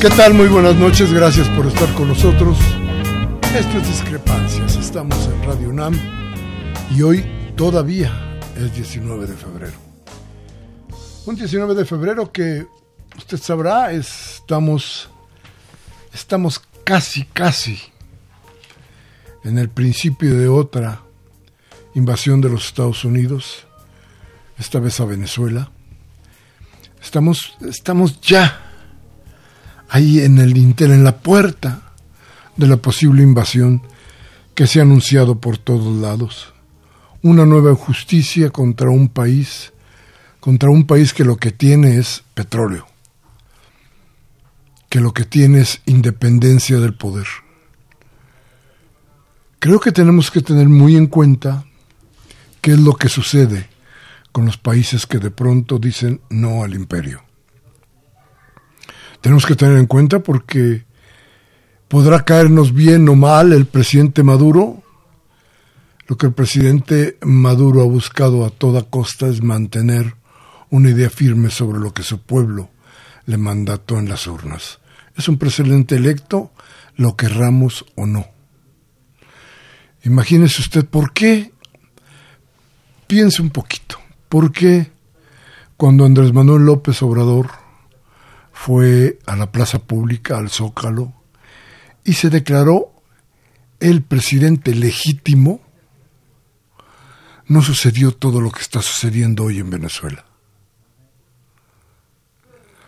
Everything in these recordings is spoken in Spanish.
¿Qué tal? Muy buenas noches, gracias por estar con nosotros. Esto es Discrepancias, estamos en Radio UNAM y hoy todavía es 19 de febrero. Un 19 de febrero que usted sabrá, estamos, estamos casi, casi en el principio de otra invasión de los Estados Unidos, esta vez a Venezuela. Estamos, estamos ya ahí en el Inter, en la puerta de la posible invasión que se ha anunciado por todos lados. Una nueva injusticia contra un país, contra un país que lo que tiene es petróleo, que lo que tiene es independencia del poder. Creo que tenemos que tener muy en cuenta qué es lo que sucede con los países que de pronto dicen no al imperio tenemos que tener en cuenta porque podrá caernos bien o mal el presidente Maduro. Lo que el presidente Maduro ha buscado a toda costa es mantener una idea firme sobre lo que su pueblo le mandató en las urnas. Es un presidente electo, lo querramos o no. Imagínese usted por qué, piense un poquito, por qué cuando Andrés Manuel López Obrador fue a la plaza pública, al Zócalo, y se declaró el presidente legítimo, no sucedió todo lo que está sucediendo hoy en Venezuela.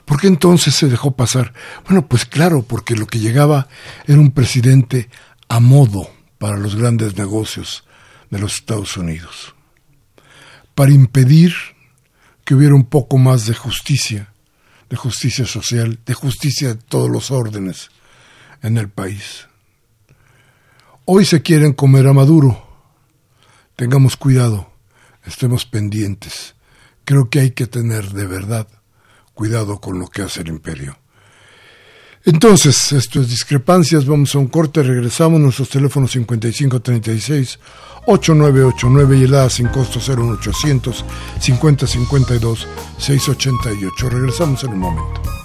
¿Por qué entonces se dejó pasar? Bueno, pues claro, porque lo que llegaba era un presidente a modo para los grandes negocios de los Estados Unidos, para impedir que hubiera un poco más de justicia de justicia social, de justicia de todos los órdenes en el país. Hoy se quieren comer a Maduro. Tengamos cuidado, estemos pendientes. Creo que hay que tener de verdad cuidado con lo que hace el imperio. Entonces, esto es discrepancias, vamos a un corte, regresamos, nuestros teléfonos 5536 8989 y el sin costo 01800 5052 688. Regresamos en un momento.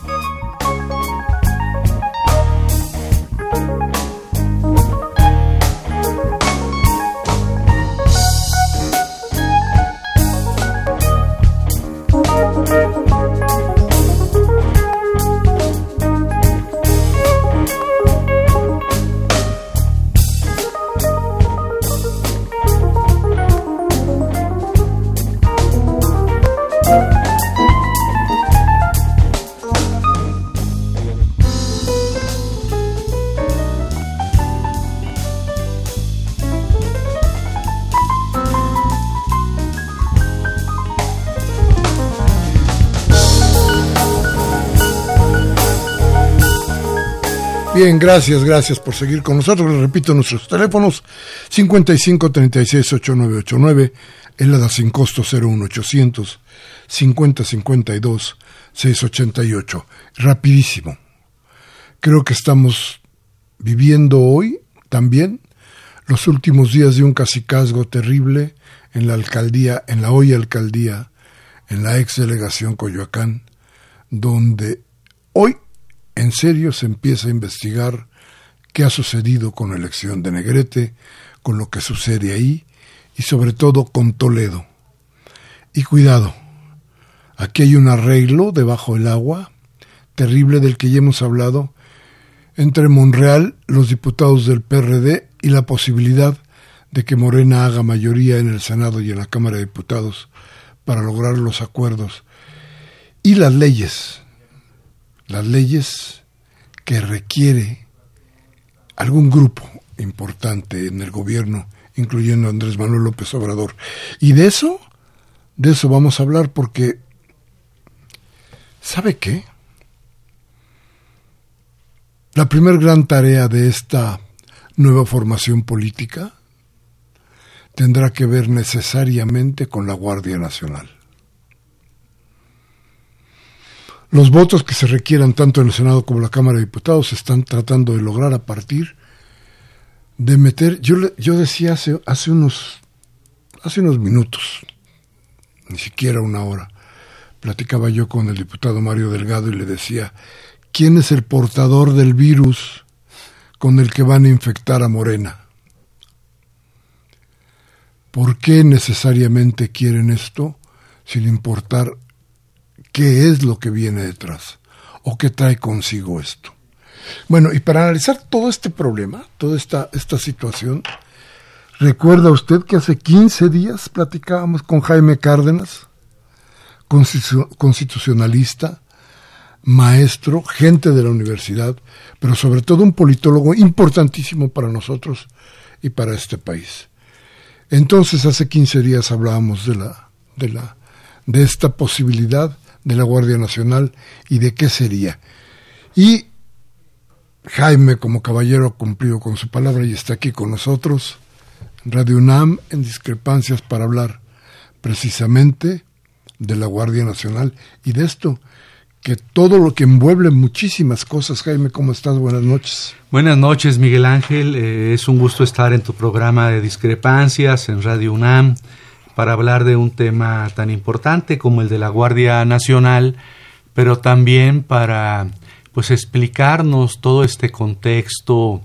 Bien, gracias, gracias por seguir con nosotros. Les repito nuestros teléfonos 55 36 8989, el ADA sin costo 01800 50 52 688. Rapidísimo. Creo que estamos viviendo hoy también los últimos días de un cacicazgo terrible en la alcaldía, en la hoy alcaldía, en la ex delegación Coyoacán, donde hoy en serio se empieza a investigar qué ha sucedido con la elección de Negrete, con lo que sucede ahí y sobre todo con Toledo. Y cuidado, aquí hay un arreglo debajo del agua, terrible del que ya hemos hablado, entre Monreal, los diputados del PRD y la posibilidad de que Morena haga mayoría en el Senado y en la Cámara de Diputados para lograr los acuerdos. Y las leyes, las leyes que requiere algún grupo importante en el gobierno, incluyendo Andrés Manuel López Obrador. Y de eso, de eso vamos a hablar porque, ¿sabe qué? La primer gran tarea de esta nueva formación política tendrá que ver necesariamente con la Guardia Nacional. Los votos que se requieran tanto en el Senado como en la Cámara de Diputados se están tratando de lograr a partir de meter, yo, yo decía hace, hace, unos, hace unos minutos, ni siquiera una hora, platicaba yo con el diputado Mario Delgado y le decía, ¿quién es el portador del virus con el que van a infectar a Morena? ¿Por qué necesariamente quieren esto sin importar qué es lo que viene detrás o qué trae consigo esto. Bueno, y para analizar todo este problema, toda esta, esta situación, recuerda usted que hace 15 días platicábamos con Jaime Cárdenas, constitucionalista, maestro, gente de la universidad, pero sobre todo un politólogo importantísimo para nosotros y para este país. Entonces, hace 15 días hablábamos de la, de la, de esta posibilidad de la Guardia Nacional y de qué sería. Y Jaime, como caballero, ha cumplido con su palabra y está aquí con nosotros, Radio UNAM, en discrepancias para hablar precisamente de la Guardia Nacional y de esto, que todo lo que envuelve muchísimas cosas. Jaime, ¿cómo estás? Buenas noches. Buenas noches, Miguel Ángel. Eh, es un gusto estar en tu programa de discrepancias en Radio UNAM para hablar de un tema tan importante como el de la Guardia Nacional, pero también para pues explicarnos todo este contexto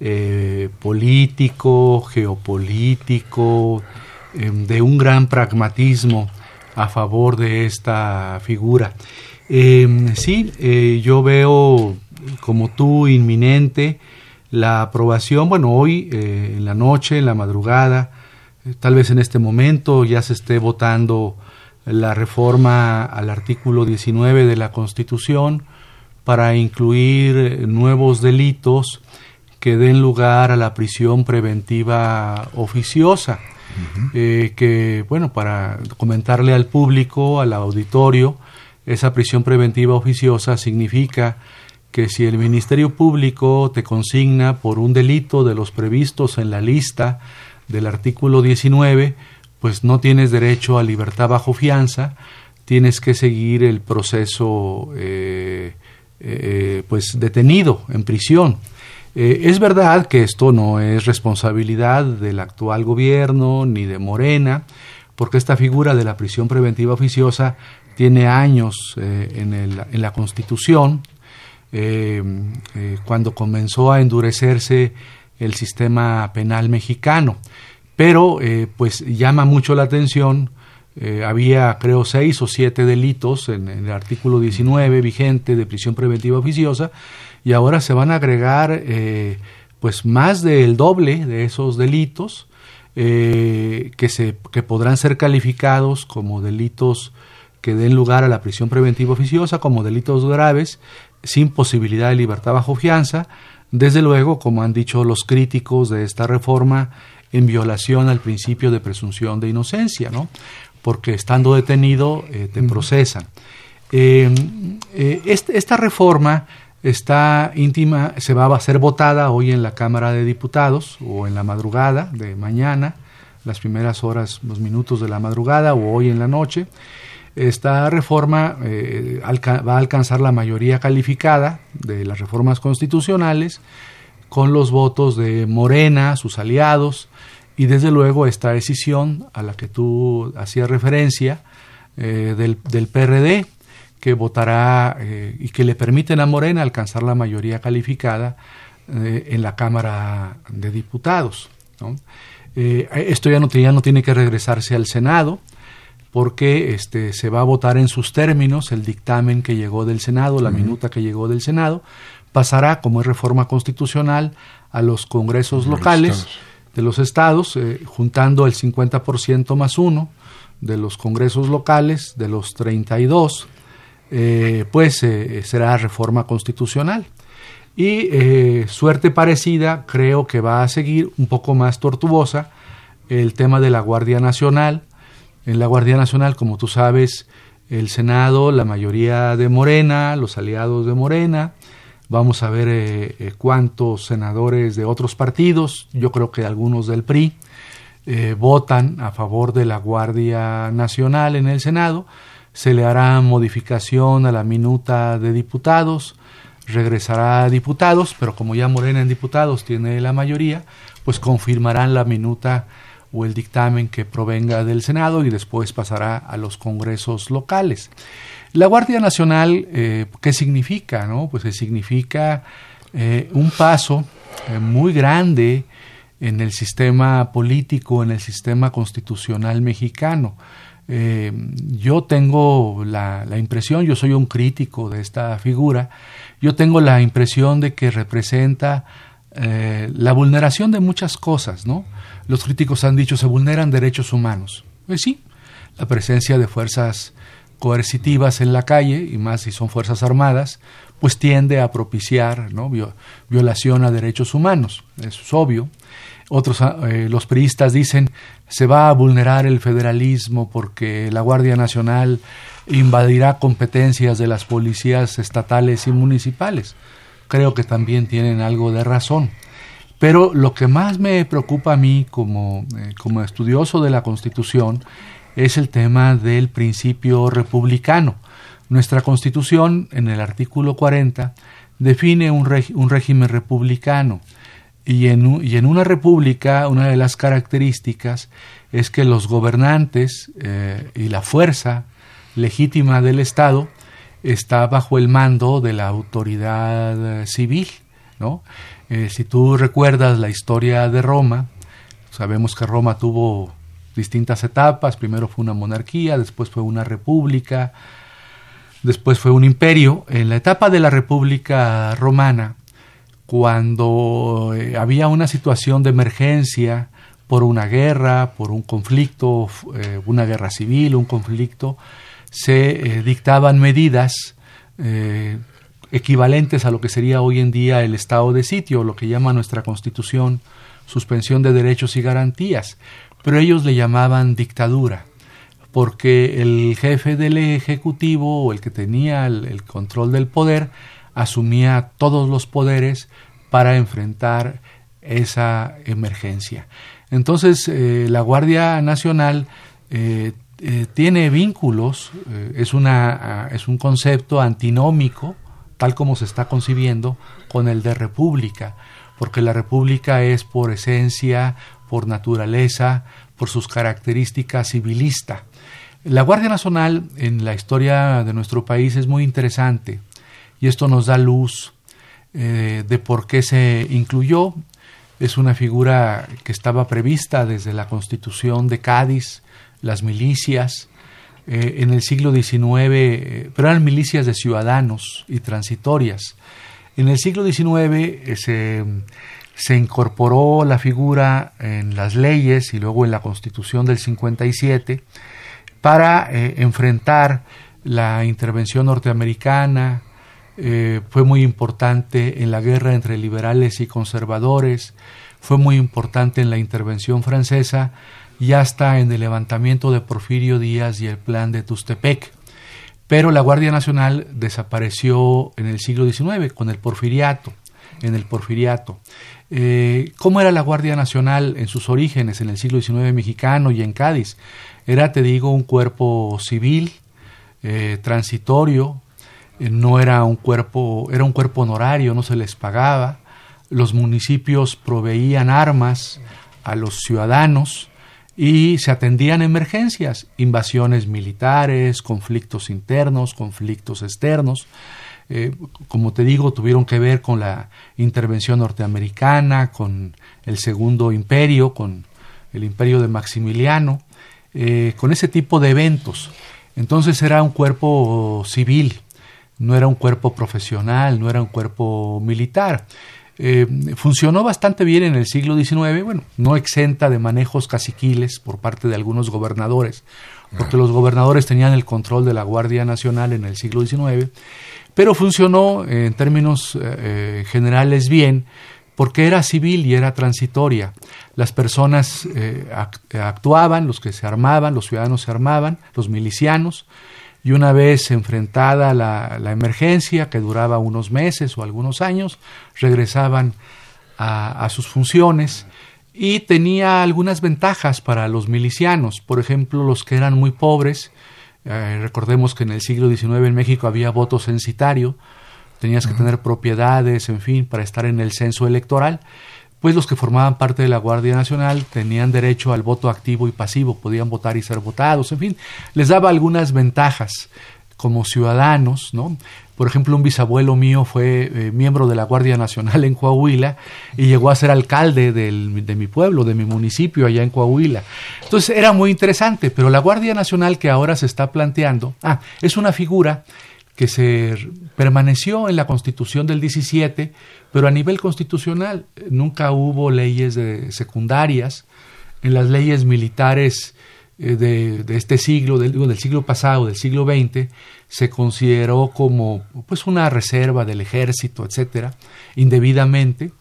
eh, político, geopolítico, em, de un gran pragmatismo a favor de esta figura. Em, sí, eh, yo veo como tú inminente la aprobación, bueno, hoy eh, en la noche, en la madrugada, tal vez en este momento ya se esté votando la reforma al artículo 19 de la Constitución para incluir nuevos delitos que den lugar a la prisión preventiva oficiosa. Eh, que, bueno, para comentarle al público, al auditorio, esa prisión preventiva oficiosa significa que si el Ministerio Público te consigna por un delito de los previstos en la lista del artículo 19, pues no tienes derecho a libertad bajo fianza, tienes que seguir el proceso eh, eh, pues detenido en prisión. Eh, es verdad que esto no es responsabilidad del actual gobierno ni de Morena, porque esta figura de la prisión preventiva oficiosa tiene años en, en, la Constitución, cuando comenzó a endurecerse el sistema penal mexicano. Pero eh, pues llama mucho la atención, eh, había creo seis o siete delitos en, el artículo 19 vigente de prisión preventiva oficiosa y ahora se van a agregar eh, pues más del doble de esos delitos que, se, que podrán ser calificados como delitos que den lugar a la prisión preventiva oficiosa como delitos graves sin posibilidad de libertad bajo fianza desde luego, como han dicho los críticos de esta reforma, en violación al principio de presunción de inocencia, ¿no? Porque estando detenido eh, te procesan. Eh, eh, esta reforma está íntima, se va a ser votada hoy en la Cámara de Diputados o en la madrugada de mañana, las primeras horas, los minutos de la madrugada o hoy en la noche. Esta reforma eh, va a alcanzar la mayoría calificada de las reformas constitucionales con los votos de Morena, sus aliados, y desde luego esta decisión a la que tú hacías referencia eh, del, del, PRD, que votará eh, y que le permiten a Morena alcanzar la mayoría calificada eh, en la Cámara de Diputados. esto ya no, ya no tiene que regresarse al Senado, porque este, se va a votar en sus términos el dictamen que llegó del Senado, la minuta que llegó del Senado, pasará, como es reforma constitucional, a los congresos locales de los estados, eh, juntando el 50% más uno de los congresos locales, de los 32, eh, pues eh, será reforma constitucional. Y suerte parecida, creo que va a seguir un poco más tortuosa el tema de la Guardia Nacional. En la Guardia Nacional, como tú sabes, el Senado, la mayoría de Morena, los aliados de Morena, Vamos a ver eh, eh, cuántos senadores de otros partidos, yo creo que algunos del PRI, eh, votan a favor de la Guardia Nacional en el Senado. Se le hará modificación a la minuta de diputados, regresará a diputados, pero como ya Morena en diputados tiene la mayoría, pues confirmarán la minuta o el dictamen que provenga del Senado y después pasará a los congresos locales. La Guardia Nacional, eh, ¿qué significa? No? Pues significa eh, un paso eh, muy grande en el sistema político, en el sistema constitucional mexicano. yo tengo la, impresión, yo soy un crítico de esta figura, yo tengo la impresión de que representa la vulneración de muchas cosas, ¿no? Los críticos han dicho se vulneran derechos humanos. Pues sí, la presencia de fuerzas coercitivas en la calle, y más si son Fuerzas Armadas, pues tiende a propiciar ¿no? violación a derechos humanos, eso es obvio. Otros, ah, eh, los priistas dicen, se va a vulnerar el federalismo porque la Guardia Nacional invadirá competencias de las policías estatales y municipales. Creo que también tienen algo de razón. Pero lo que más me preocupa a mí como, eh, como estudioso de la Constitución es el tema del principio republicano. Nuestra Constitución, en el artículo 40, define un, un régimen republicano. Y en, y en, una república, una de las características es que los gobernantes eh, y la fuerza legítima del Estado está bajo el mando de la autoridad eh, civil. ¿no? Eh, si tú recuerdas la historia de Roma, sabemos que Roma tuvo distintas etapas. Primero fue una monarquía, después fue una república, después fue un imperio. En la etapa de la república romana, cuando eh, había una situación de emergencia por una guerra, por un conflicto, eh, una guerra civil, un conflicto, se dictaban medidas equivalentes a lo que sería hoy en día el estado de sitio, lo que llama nuestra constitución suspensión de derechos y garantías pero ellos le llamaban dictadura, porque el jefe del Ejecutivo o el que tenía el, control del poder asumía todos los poderes para enfrentar esa emergencia. Entonces, eh, la Guardia Nacional eh, eh, tiene vínculos, es, una, es un concepto antinómico, tal como se está concibiendo, con el de república, porque la república es por esencia por naturaleza, por sus características civilista. La Guardia Nacional en la historia de nuestro país es muy interesante y esto nos da luz eh, de por qué se incluyó. Es una figura que estaba prevista desde la Constitución de Cádiz, las milicias, eh, en el siglo XIX, eh, pero eran milicias de ciudadanos y transitorias. En el siglo XIX se se incorporó la figura en las leyes y luego en la Constitución del 57 para eh, enfrentar la intervención norteamericana, eh, fue muy importante en la guerra entre liberales y conservadores, fue muy importante en la intervención francesa y hasta en el levantamiento de Porfirio Díaz y el plan de Tustepec. pero la Guardia Nacional desapareció en el siglo XIX con el porfiriato, en el porfiriato. Eh, ¿Cómo era la Guardia Nacional en sus orígenes en el siglo XIX mexicano y en Cádiz? Era, te digo, un cuerpo civil, eh, transitorio, eh, no era un cuerpo, era un cuerpo honorario, no se les pagaba. Los municipios proveían armas a los ciudadanos y se atendían emergencias, invasiones militares, conflictos internos, conflictos externos. Eh, como te digo, tuvieron que ver con la intervención norteamericana, con el segundo imperio, con el imperio de Maximiliano, eh, con ese tipo de eventos. Entonces era un cuerpo civil, no era un cuerpo profesional, no era un cuerpo militar. Eh, funcionó bastante bien en el siglo XIX, bueno, no exenta de manejos caciquiles por parte de algunos gobernadores, porque los gobernadores tenían el control de la Guardia Nacional en el siglo XIX, pero funcionó en términos eh, eh, generales bien, porque era civil y era transitoria. Las personas actuaban, los que se armaban, los ciudadanos se armaban, los milicianos, y una vez enfrentada la, emergencia, que duraba unos meses o algunos años, regresaban a, sus funciones y tenía algunas ventajas para los milicianos, por ejemplo, los que eran muy pobres, eh, recordemos que en el siglo XIX en México había voto censitario, tenías que tener propiedades, en fin, para estar en el censo electoral, pues los que formaban parte de la Guardia Nacional tenían derecho al voto activo y pasivo, podían votar y ser votados, en fin, les daba algunas ventajas como ciudadanos, ¿no? Por ejemplo, un bisabuelo mío fue eh, miembro de la Guardia Nacional en Coahuila y llegó a ser alcalde de mi pueblo, de mi municipio allá en Coahuila. Entonces era muy interesante, pero la Guardia Nacional que ahora se está planteando, ah, es una figura que se permaneció en la Constitución del 17, pero a nivel constitucional nunca hubo leyes de secundarias. En las leyes militares eh, de, este siglo, del, siglo pasado, del siglo XX, se consideró como pues una reserva del ejército, etcétera, indebidamente,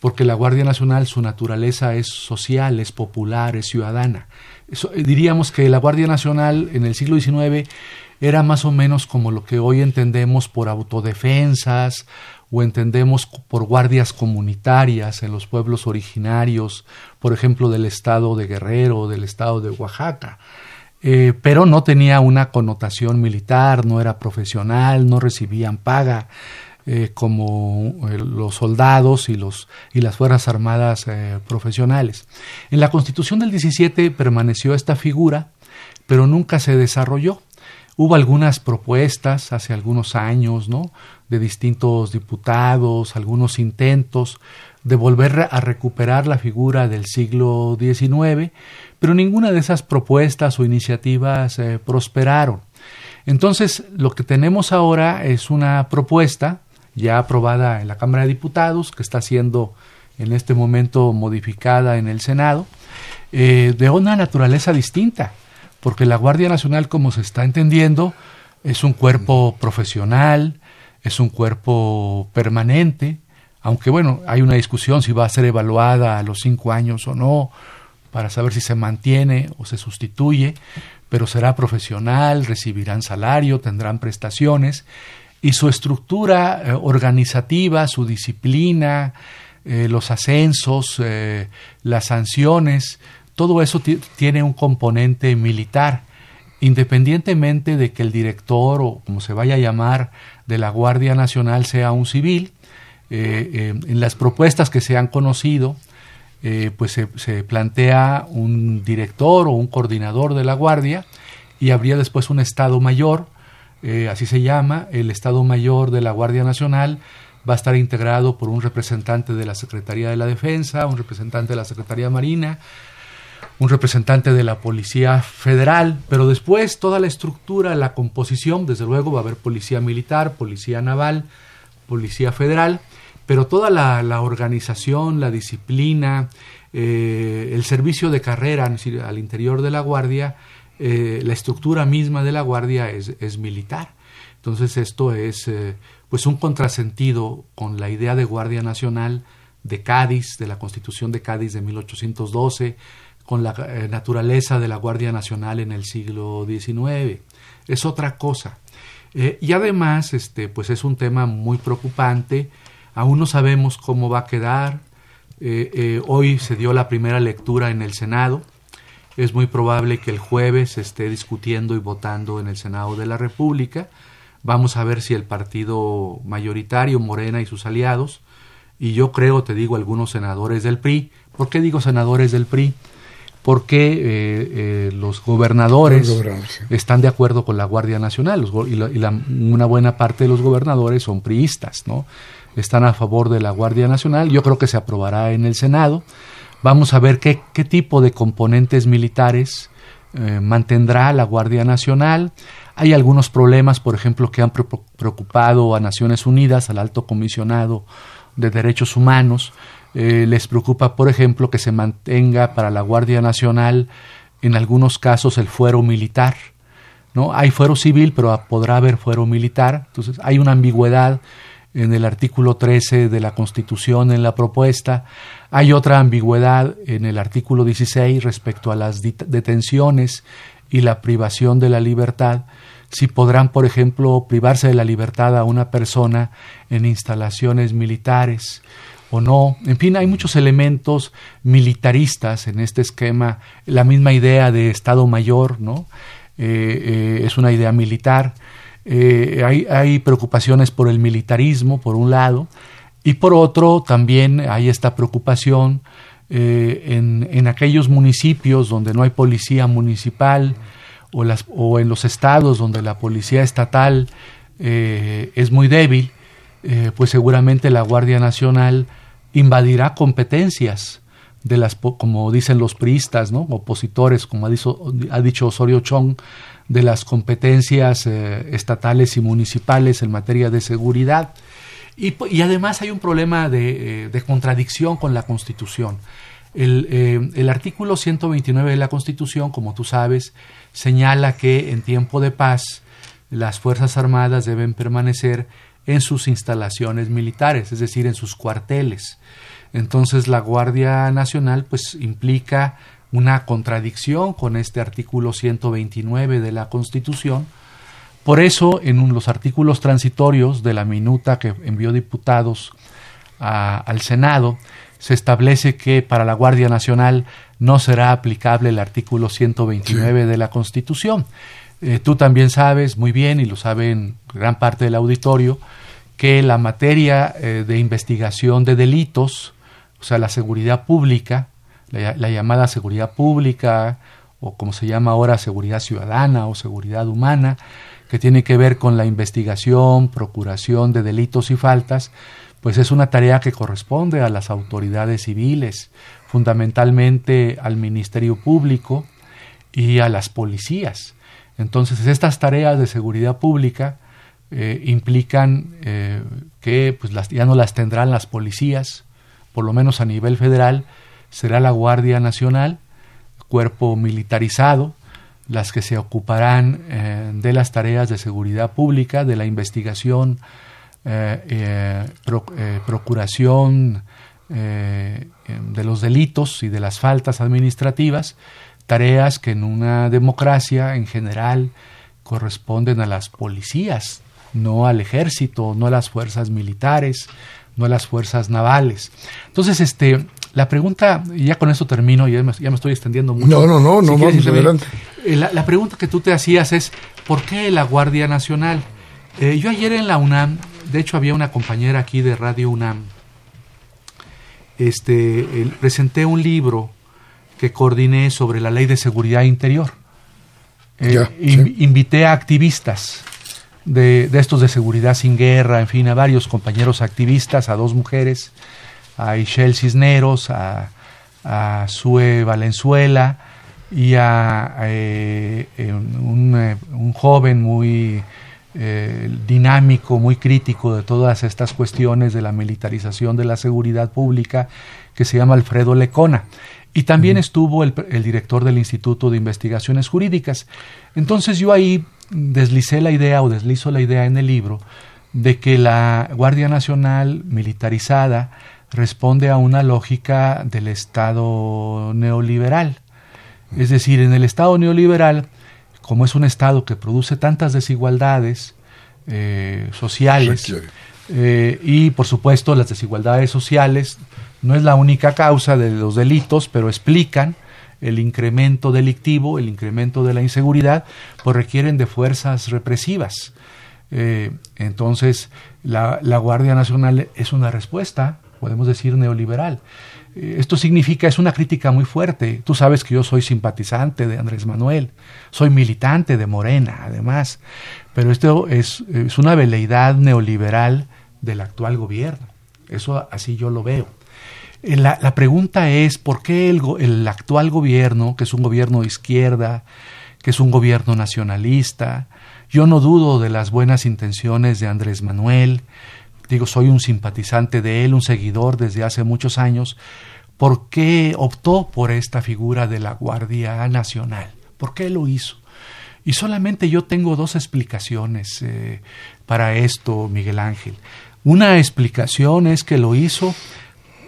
porque la Guardia Nacional su naturaleza es social, es popular, es ciudadana. diríamos que la Guardia Nacional en el siglo XIX era más o menos como lo que hoy entendemos por autodefensas o entendemos por guardias comunitarias en los pueblos originarios, por ejemplo, del estado de Guerrero, del estado de Oaxaca. Eh, pero no tenía una connotación militar, no era profesional, no recibían paga eh, como eh, los soldados y, los, y las Fuerzas Armadas profesionales. En la Constitución del 17 permaneció esta figura, pero nunca se desarrolló. Hubo algunas propuestas hace algunos años, ¿no? De distintos diputados, algunos intentos de volver a recuperar la figura del siglo XIX, pero ninguna de esas propuestas o iniciativas eh, prosperaron. Entonces, lo que tenemos ahora es una propuesta ya aprobada en la Cámara de Diputados, que está siendo en este momento modificada en el Senado, eh, de una naturaleza distinta porque la Guardia Nacional, como se está entendiendo, es un cuerpo profesional, es un cuerpo permanente, aunque bueno, hay una discusión si va a ser evaluada a los cinco años o no, para saber si se mantiene o se sustituye, pero será profesional, recibirán salario, tendrán prestaciones, y su estructura eh, organizativa, su disciplina, eh, los ascensos, eh, las sanciones, todo eso tiene un componente militar, independientemente de que el director o como se vaya a llamar de la Guardia Nacional sea un civil. Eh, eh, en las propuestas que se han conocido, eh, pues se, plantea un director o un coordinador de la Guardia y habría después un Estado Mayor, así se llama, el Estado Mayor de la Guardia Nacional va a estar integrado por un representante de la Secretaría de la Defensa, un representante de la Secretaría Marina, un representante de la Policía Federal, pero después toda la estructura, la composición, desde luego va a haber Policía Militar, Policía Naval, Policía Federal, pero toda la, organización, la disciplina, eh, el servicio de carrera al interior de la Guardia, eh, la estructura misma de la Guardia es, militar. Entonces esto es eh, pues un contrasentido con la idea de Guardia Nacional de Cádiz, de la Constitución de Cádiz de 1812, con la eh, naturaleza de la Guardia Nacional en el siglo XIX. Es otra cosa. Eh, y además, este, pues es un tema muy preocupante. Aún no sabemos cómo va a quedar. Eh, hoy se dio la primera lectura en el Senado. Es muy probable que el jueves se esté discutiendo y votando en el Senado de la República. Vamos a ver si el partido mayoritario, Morena y sus aliados, y yo creo, te digo, algunos senadores del PRI. ¿Por qué digo senadores del PRI? Porque eh, eh, los gobernadores están de acuerdo con la Guardia Nacional y, una buena parte de los gobernadores son priistas, ¿no? Están a favor de la Guardia Nacional. Yo creo que se aprobará en el Senado. Vamos a ver qué, qué tipo de componentes militares eh, mantendrá la Guardia Nacional. Hay algunos problemas, por ejemplo, que han preocupado a Naciones Unidas, al alto comisionado de Derechos Humanos, eh, les preocupa, por ejemplo, que se mantenga para la Guardia Nacional en algunos casos el fuero militar. ¿no? Hay fuero civil, pero podrá haber fuero militar. Entonces hay una ambigüedad en el artículo 13 de la Constitución en la propuesta. Hay otra ambigüedad en el artículo 16 respecto a las detenciones y la privación de la libertad. Si podrán, por ejemplo, privarse de la libertad a una persona en instalaciones militares o no. En fin, hay muchos elementos militaristas en este esquema. La misma idea de Estado Mayor, ¿no? Eh, eh, es una idea militar. Eh, hay, hay, preocupaciones por el militarismo, por un lado, y por otro también hay esta preocupación en, en, aquellos municipios donde no hay policía municipal o, las, o en los estados donde la policía estatal es muy débil, pues seguramente la Guardia Nacional invadirá competencias de las, como dicen los priistas, ¿no? opositores, como ha dicho, ha dicho Osorio Chong, de las competencias eh, estatales y municipales en materia de seguridad. Y, además hay un problema de, eh, contradicción con la Constitución. El, eh, el, artículo 129 de la Constitución, como tú sabes, señala que en tiempo de paz las Fuerzas Armadas deben permanecer en sus instalaciones militares, es decir, en sus cuarteles. Entonces la Guardia Nacional pues implica una contradicción con este artículo 129 de la Constitución. Por eso, en los artículos transitorios de la minuta que envió diputados al Senado, se establece que para la Guardia Nacional no será aplicable el artículo 129 de la Constitución. Eh, tú también sabes muy bien, y lo saben gran parte del auditorio, que la materia eh, de investigación de delitos, o sea, la seguridad pública, la, llamada seguridad pública, o como se llama ahora seguridad ciudadana o seguridad humana, que tiene que ver con la investigación, procuración de delitos y faltas, pues es una tarea que corresponde a las autoridades civiles, fundamentalmente al Ministerio Público y a las policías. Entonces, estas tareas de seguridad pública eh, implican eh, que pues, ya no las tendrán las policías, por lo menos a nivel federal, será la Guardia Nacional, cuerpo militarizado, las que se ocuparán eh, de las tareas de seguridad pública, de la investigación, procuración de los delitos y de las faltas administrativas, tareas que en una democracia en general corresponden a las policías, no al ejército, no a las fuerzas militares, no a las fuerzas navales. Entonces, este, la pregunta, y ya con eso termino, ya me, ya me estoy extendiendo mucho. No, no, no, no, vamos adelante. Eh, la, pregunta que tú te hacías es, ¿por qué la Guardia Nacional? Eh, yo ayer en la UNAM, de hecho había una compañera aquí de Radio UNAM, este, presenté un libro que coordiné sobre la ley de seguridad interior. Eh, invité a activistas de, estos de seguridad sin guerra, en fin, a varios compañeros activistas, a dos mujeres, a Ishel Cisneros, a, a Sue Valenzuela y a, eh, eh, un, joven muy eh, dinámico, muy crítico de todas estas cuestiones de la militarización de la seguridad pública, que se llama Alfredo Lecona. Y también estuvo el, el, director del Instituto de Investigaciones Jurídicas. Entonces yo ahí deslicé la idea o deslizo la idea en el libro de que la Guardia Nacional militarizada responde a una lógica del Estado neoliberal. Es decir, en el Estado neoliberal, como es un Estado que produce tantas desigualdades, eh, sociales eh, y por supuesto las desigualdades sociales no es la única causa de los delitos, pero explican el incremento delictivo, el incremento de la inseguridad, pues requieren de fuerzas represivas. Eh, entonces, la, Guardia Nacional es una respuesta, podemos decir, neoliberal. Eh, esto significa, es una crítica muy fuerte. Tú sabes que yo soy simpatizante de Andrés Manuel, soy militante de Morena, además, pero esto es, es una veleidad neoliberal del actual gobierno. Eso así yo lo veo. Eh, la, la pregunta es, ¿por qué el, el actual gobierno, que es un gobierno de izquierda, que es un gobierno nacionalista, yo no dudo de las buenas intenciones de Andrés Manuel, digo, soy un simpatizante de él, un seguidor desde hace muchos años, ¿por qué optó por esta figura de la Guardia Nacional? ¿Por qué lo hizo? Y solamente yo tengo dos explicaciones eh, para esto, Miguel Ángel. Una explicación es que lo hizo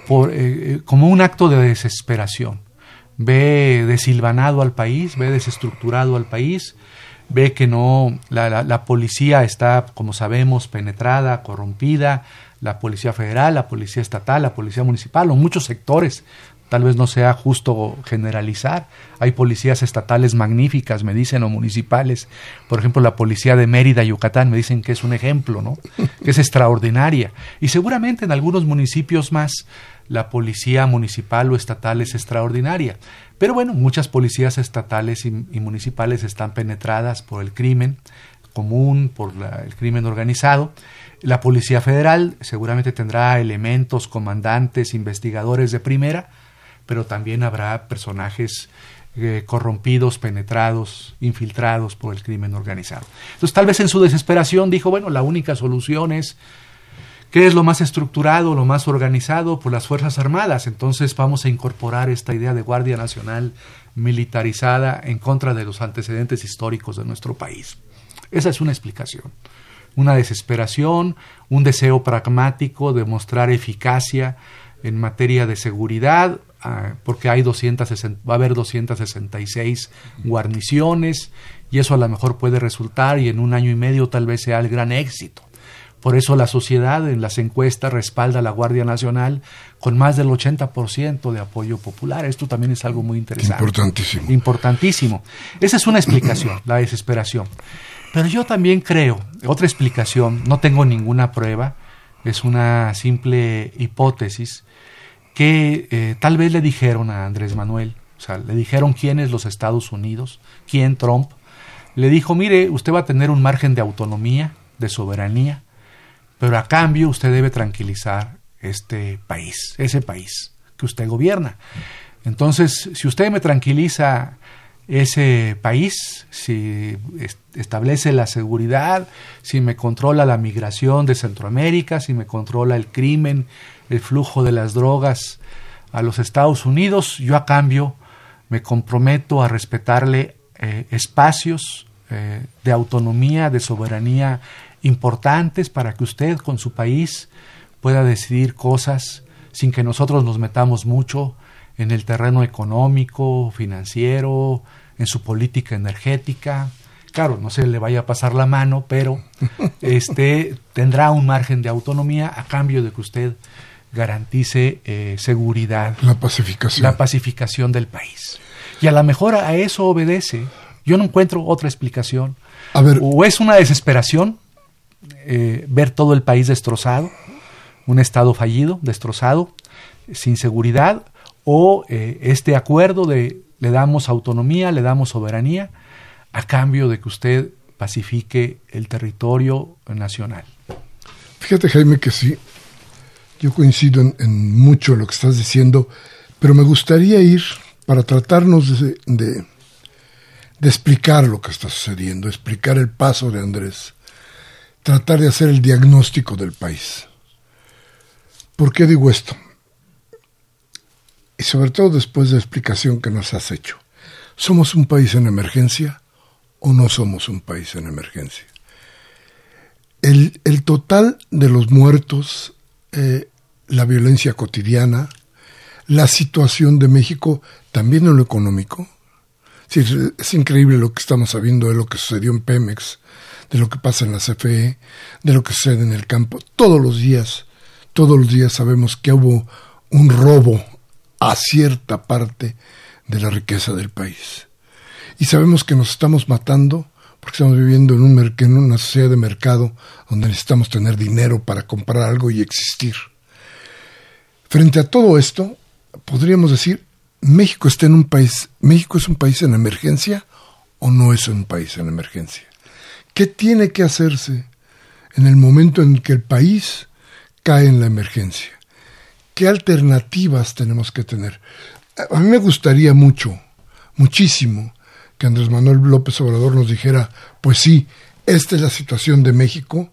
por, eh, eh, como un acto de desesperación. Ve desilvanado al país, ve desestructurado al país, ve que no, la, la, policía está, como sabemos, penetrada, corrompida, la policía federal, la policía estatal, la policía municipal, o muchos sectores tal vez no sea justo generalizar. Hay policías estatales magníficas, me dicen, o municipales. Por ejemplo, la policía de Mérida, Yucatán, me dicen que es un ejemplo, ¿no? Que es extraordinaria. Y seguramente en algunos municipios más la policía municipal o estatal es extraordinaria. Pero bueno, muchas policías estatales y, municipales están penetradas por el crimen común, por el crimen organizado. La Policía Federal seguramente tendrá elementos, comandantes, investigadores de primera, pero también habrá personajes eh, corrompidos, penetrados, infiltrados por el crimen organizado. Entonces tal vez en su desesperación dijo, bueno, la única solución es ¿Qué es lo más estructurado, lo más organizado? Por las Fuerzas Armadas. Entonces vamos a incorporar esta idea de Guardia Nacional militarizada en contra de los antecedentes históricos de nuestro país. Esa es una explicación. Una desesperación, un deseo pragmático de mostrar eficacia en materia de seguridad, ah, porque hay 260, va a haber 266 guarniciones y eso a lo mejor puede resultar y en un año y medio tal vez sea el gran éxito. Por eso la sociedad en las encuestas respalda a la Guardia Nacional con más del 80% de apoyo popular. Esto también es algo muy interesante. Importantísimo. Importantísimo. Esa es una explicación, la desesperación. Pero yo también creo, otra explicación, no tengo ninguna prueba, es una simple hipótesis, que eh, tal vez le dijeron a Andrés Manuel, o sea, le dijeron quién es los Estados Unidos, quién Trump, le dijo, mire, usted va a tener un margen de autonomía, de soberanía, pero a cambio usted debe tranquilizar este país, ese país que usted gobierna. Entonces, si usted me tranquiliza ese país, si establece la seguridad, si me controla la migración de Centroamérica, si me controla el crimen, el flujo de las drogas a los Estados Unidos, yo a cambio me comprometo a respetarle eh, espacios eh, de autonomía, de soberanía importantes para que usted con su país pueda decidir cosas sin que nosotros nos metamos mucho en el terreno económico, financiero, en su política energética. Claro, no se le vaya a pasar la mano, pero este tendrá un margen de autonomía a cambio de que usted garantice eh, seguridad, la pacificación, la pacificación del país. Y a lo mejor a eso obedece. Yo no encuentro otra explicación. A ver, o es una desesperación eh, ver todo el país destrozado, un Estado fallido, destrozado, sin seguridad, o eh, este acuerdo de le damos autonomía, le damos soberanía, a cambio de que usted pacifique el territorio nacional. Fíjate, Jaime, que sí, yo coincido en, mucho lo que estás diciendo, pero me gustaría ir para tratarnos de, explicar lo que está sucediendo, explicar el paso de Andrés tratar de hacer el diagnóstico del país. ¿Por qué digo esto? Y sobre todo después de la explicación que nos has hecho. ¿Somos un país en emergencia o no somos un país en emergencia? El, total de los muertos, eh, la violencia cotidiana, la situación de México, también en lo económico. es increíble lo que estamos sabiendo de lo que sucedió en Pemex, de lo que pasa en la CFE, de lo que sucede en el campo. Todos los días, todos los días sabemos que hubo un robo a cierta parte de la riqueza del país. Y sabemos que nos estamos matando porque estamos viviendo en, en una sociedad de mercado donde necesitamos tener dinero para comprar algo y existir. Frente a todo esto, podríamos decir, México está en un país, México es un país en emergencia o no es un país en emergencia. ¿Qué tiene que hacerse en el momento en que el país cae en la emergencia? ¿Qué alternativas tenemos que tener? A mí me gustaría mucho, muchísimo, que Andrés Manuel López Obrador nos dijera, pues sí, esta es la situación de México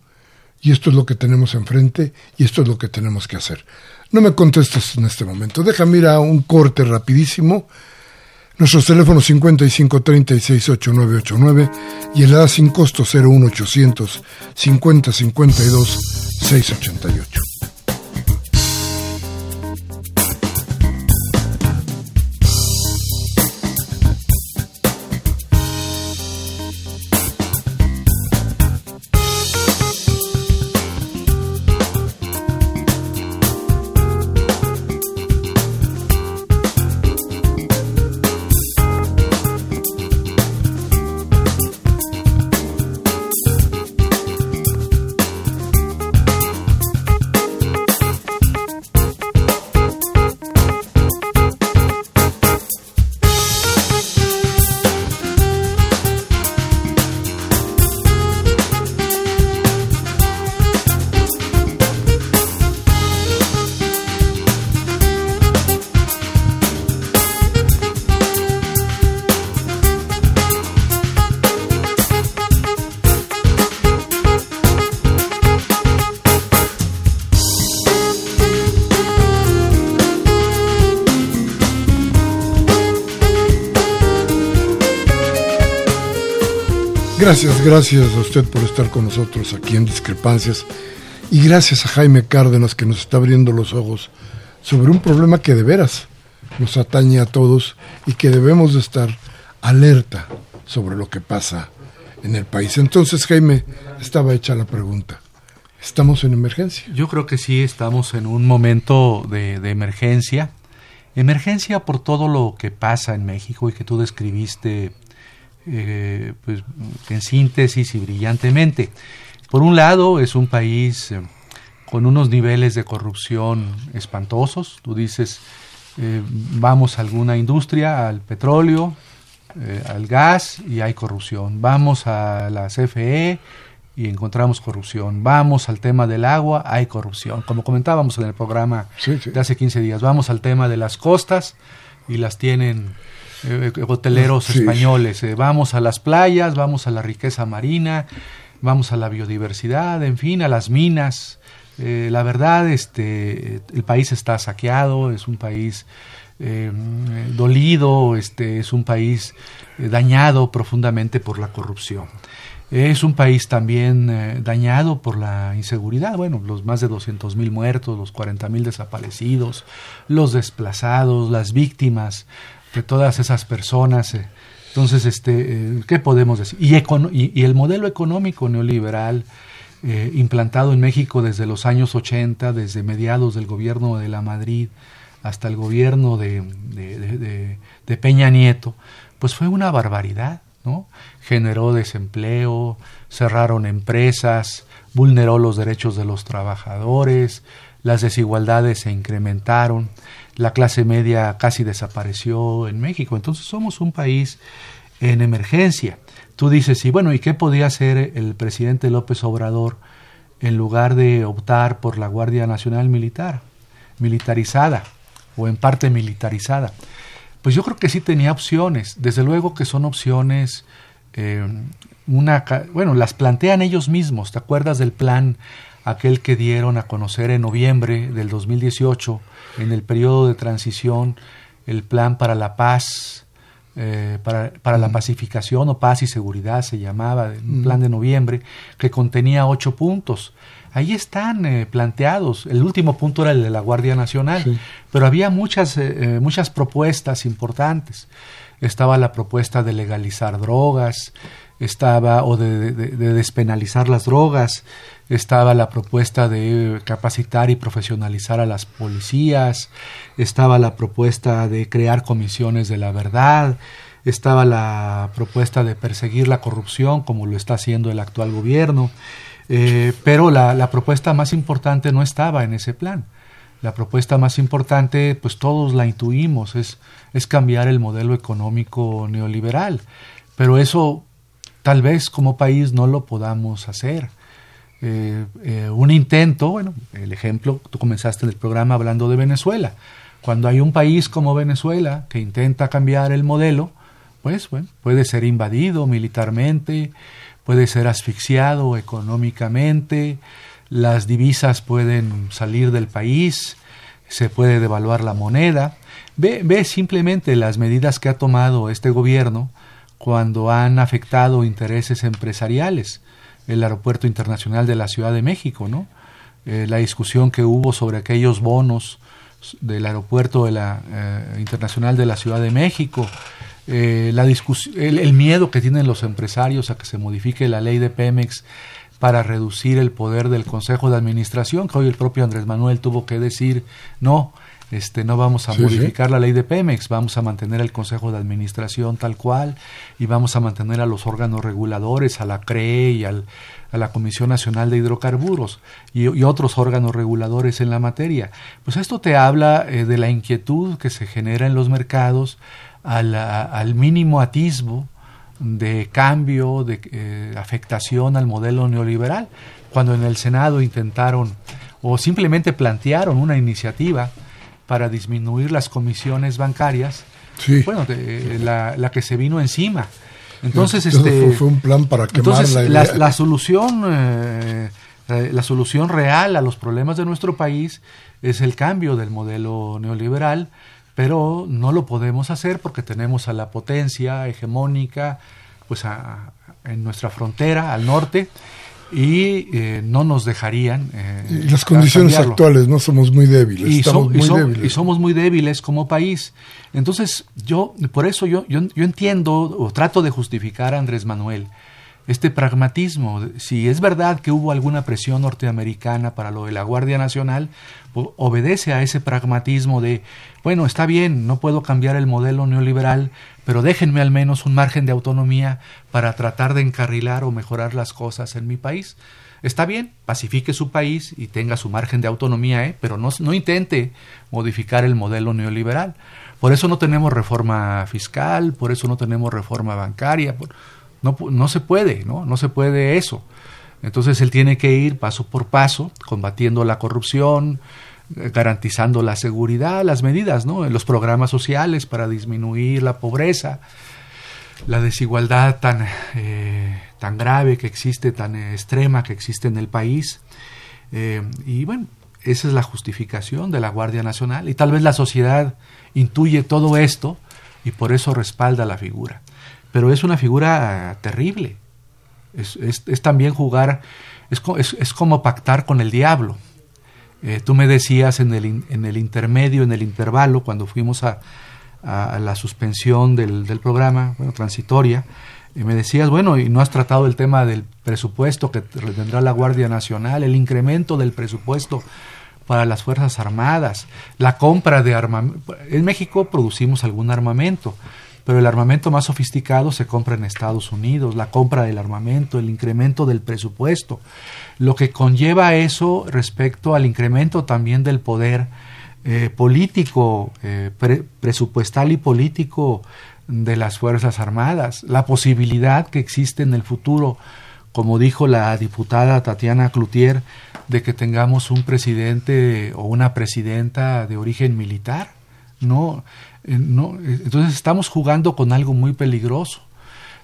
y esto es lo que tenemos enfrente y esto es lo que tenemos que hacer. No me contestes en este momento. Déjame ir a un corte rapidísimo. Nuestros teléfonos 55 36 8989 y el ADA sin costo 01800 50 52 688. Gracias, gracias a usted por estar con nosotros aquí en Discrepancias y gracias a Jaime Cárdenas que nos está abriendo los ojos sobre un problema que de veras nos atañe a todos y que debemos de estar alerta sobre lo que pasa en el país. Entonces, Jaime, estaba hecha la pregunta. ¿Estamos en emergencia? Yo creo que sí, estamos en un momento de, de emergencia. Emergencia por todo lo que pasa en México y que tú describiste eh, pues, en síntesis y brillantemente. Por un lado, es un país eh, con unos niveles de corrupción espantosos. Tú dices, eh, vamos a alguna industria, al petróleo, al gas y hay corrupción. Vamos a la CFE y encontramos corrupción. Vamos al tema del agua, hay corrupción. Como comentábamos en el programa de hace 15 días, vamos al tema de las costas y las tienen eh, hoteleros españoles. Eh, vamos a las playas, vamos a la riqueza marina, vamos a la biodiversidad, en fin, a las minas. Eh, la verdad, este, el país está saqueado, es un país dolido, este, es un país dañado profundamente por la corrupción. Es un país también dañado por la inseguridad, bueno, los más de 200 mil muertos, los 40 mil desaparecidos, los desplazados, las víctimas de todas esas personas. Eh. Entonces, este, eh, ¿qué podemos decir? Y, y, el modelo económico neoliberal eh, implantado en México desde los años 80, desde mediados del gobierno de la Madrid hasta el gobierno de, de, Peña Nieto, pues fue una barbaridad, ¿no? Generó desempleo, cerraron empresas, vulneró los derechos de los trabajadores, las desigualdades se incrementaron la clase media casi desapareció en México. Entonces somos un país en emergencia. Tú dices, y bueno, ¿y qué podía hacer el presidente López Obrador en lugar de optar por la Guardia Nacional Militar, militarizada o en parte militarizada? Pues yo creo que sí tenía opciones. Desde luego que son opciones, eh, una, bueno, las plantean ellos mismos. ¿Te acuerdas del plan aquel que dieron a conocer en noviembre del 2018, en el periodo de transición, el plan para la paz, eh, para, para, la pacificación o paz y seguridad se llamaba, un plan de noviembre, que contenía ocho puntos. Ahí están eh, planteados. El último punto era el de la Guardia Nacional, pero había muchas, eh, muchas propuestas importantes. Estaba la propuesta de legalizar drogas, estaba o de, despenalizar las drogas, estaba la propuesta de capacitar y profesionalizar a las policías, estaba la propuesta de crear comisiones de la verdad, estaba la propuesta de perseguir la corrupción como lo está haciendo el actual gobierno, eh, pero la, la propuesta más importante no estaba en ese plan. La propuesta más importante, pues todos la intuimos, es, es cambiar el modelo económico neoliberal. Pero eso tal vez como país no lo podamos hacer. Eh, eh, un intento, bueno, el ejemplo, tú comenzaste el programa hablando de Venezuela. Cuando hay un país como Venezuela que intenta cambiar el modelo, pues bueno, puede ser invadido militarmente, puede ser asfixiado económicamente, las divisas pueden salir del país, se puede devaluar la moneda. Ve, ve simplemente las medidas que ha tomado este gobierno cuando han afectado intereses empresariales. El Aeropuerto Internacional de la Ciudad de México, ¿no? Eh, la discusión que hubo sobre aquellos bonos del Aeropuerto de la, eh, Internacional de la Ciudad de México, eh, la el, el, miedo que tienen los empresarios a que se modifique la ley de Pemex para reducir el poder del Consejo de Administración, que hoy el propio Andrés Manuel tuvo que decir, no, este, no vamos a modificar la ley de Pemex, vamos a mantener el Consejo de Administración tal cual y vamos a mantener a los órganos reguladores, a la CRE y al, a la Comisión Nacional de Hidrocarburos y, otros órganos reguladores en la materia. Pues esto te habla eh, de la inquietud que se genera en los mercados al, al mínimo atisbo de cambio, de eh, afectación al modelo neoliberal. Cuando en el Senado intentaron o simplemente plantearon una iniciativa para disminuir las comisiones bancarias, bueno, la, la, que se vino encima. Entonces, este, fue un plan para quemar la, la, solución, eh, eh, la solución real a los problemas de nuestro país es el cambio del modelo neoliberal pero no lo podemos hacer porque tenemos a la potencia hegemónica pues en nuestra frontera al norte y eh, no nos dejarían. Eh, y las condiciones actuales, no somos muy débiles. Y, somos muy débiles como país. Entonces, yo, por eso yo, yo, yo entiendo o trato de justificar a Andrés Manuel este pragmatismo. Si es verdad que hubo alguna presión norteamericana para lo de la Guardia Nacional, obedece a ese pragmatismo de, bueno, está bien, no puedo cambiar el modelo neoliberal, pero déjenme al menos un margen de autonomía para tratar de encarrilar o mejorar las cosas en mi país. Está bien, pacifique su país y tenga su margen de autonomía, ¿eh? pero no, no intente modificar el modelo neoliberal. Por eso no tenemos reforma fiscal, por eso no tenemos reforma bancaria, por, no, no se puede, ¿no? No se puede eso. Entonces él tiene que ir paso por paso, combatiendo la corrupción, eh, garantizando la seguridad, las medidas, ¿no? Los programas sociales para disminuir la pobreza, la desigualdad tan, eh, tan grave que existe, tan extrema que existe en el país. Eh, y bueno, esa es la justificación de la Guardia Nacional. Y tal vez la sociedad intuye todo esto y por eso respalda la figura pero es una figura terrible. Es, es, también jugar, es, es, como pactar con el diablo. Eh, tú me decías en el, en el intermedio, en el intervalo, cuando fuimos a, a la suspensión del, del programa, bueno, transitoria, y me decías, bueno, y no has tratado el tema del presupuesto que tendrá la Guardia Nacional, el incremento del presupuesto para las Fuerzas Armadas, la compra de armamento. En México producimos algún armamento, pero el armamento más sofisticado se compra en Estados Unidos, la compra del armamento, el incremento del presupuesto, lo que conlleva eso respecto al incremento también del poder eh, político, eh, presupuestal y político de las Fuerzas Armadas, la posibilidad que existe en el futuro, como dijo la diputada Tatiana Cloutier, de que tengamos un presidente o una presidenta de origen militar. No, no, eh, entonces estamos jugando con algo muy peligroso.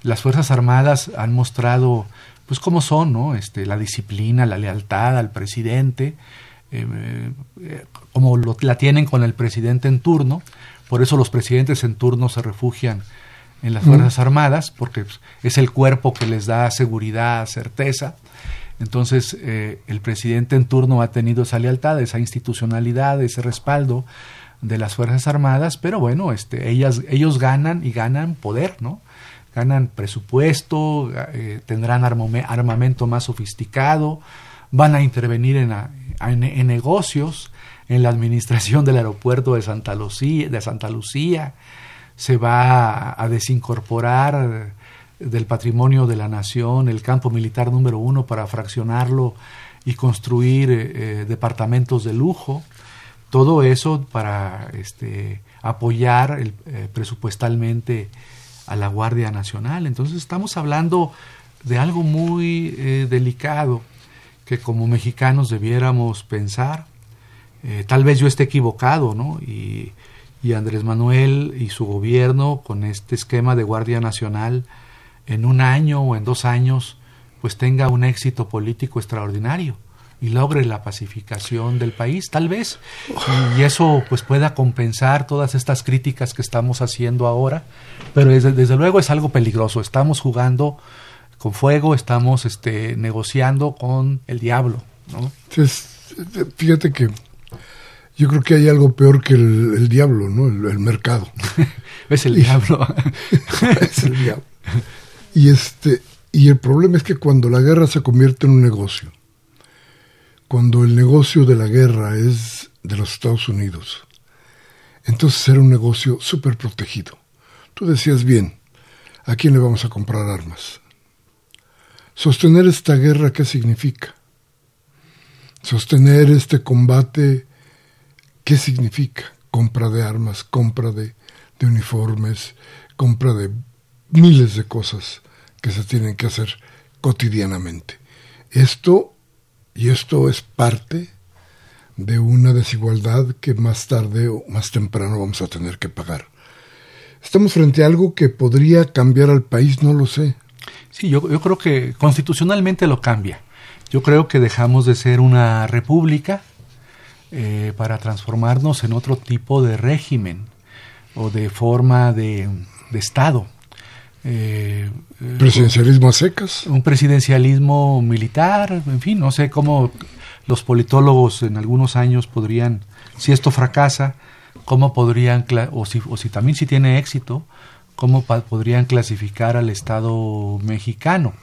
Las Fuerzas Armadas han mostrado, pues, cómo son, ¿no? Este, la disciplina, la lealtad al presidente, eh, como lo, la tienen con el presidente en turno. Por eso los presidentes en turno se refugian en las Fuerzas Armadas, porque pues, es el cuerpo que les da seguridad, certeza. Entonces, el presidente en turno ha tenido esa lealtad, esa institucionalidad, ese respaldo de las Fuerzas Armadas, pero bueno, este, ellas, ellos ganan y ganan poder, ¿no? ganan presupuesto, eh, tendrán armamento más sofisticado, van a intervenir en, en, negocios, en la administración del aeropuerto de Santa Lucía, de Santa Lucía se va a, desincorporar del patrimonio de la nación el campo militar número uno para fraccionarlo y construir eh, eh, departamentos de lujo. Todo eso para este, apoyar presupuestalmente a la Guardia Nacional. Entonces estamos hablando de algo muy eh, delicado que como mexicanos debiéramos pensar. Eh, tal vez yo esté equivocado, ¿no? Y Andrés Manuel y su gobierno con este esquema de Guardia Nacional en un año o en dos años pues tenga un éxito político extraordinario y logre la pacificación del país, tal vez, y eso pues pueda compensar todas estas críticas que estamos haciendo ahora, pero desde, luego es algo peligroso, estamos jugando con fuego, estamos este, negociando con el diablo, ¿no? fíjate que yo creo que hay algo peor que el, diablo, ¿no? El, mercado. es el diablo. es el diablo. Y este, y el problema es que cuando la guerra se convierte en un negocio, cuando el negocio de la guerra es de los Estados Unidos, entonces era un negocio súper protegido. Tú decías bien, ¿a quién le vamos a comprar armas? Sostener esta guerra, ¿qué significa? Sostener este combate, ¿qué significa? Compra de armas, compra de, de uniformes, compra de miles de cosas que se tienen que hacer cotidianamente. Esto y esto es parte de una desigualdad que más tarde o más temprano vamos a tener que pagar. Estamos frente a algo que podría cambiar al país, no lo sé. Sí, yo, creo que constitucionalmente lo cambia. Yo creo que dejamos de ser una república eh, para transformarnos en otro tipo de régimen o de forma de Estado. Eh, ¿Presidencialismo a secas? Un presidencialismo militar, en fin, no sé cómo los politólogos en algunos años podrían, si esto fracasa, cómo podrían, o si, o si también si tiene éxito, cómo podrían clasificar al Estado mexicano.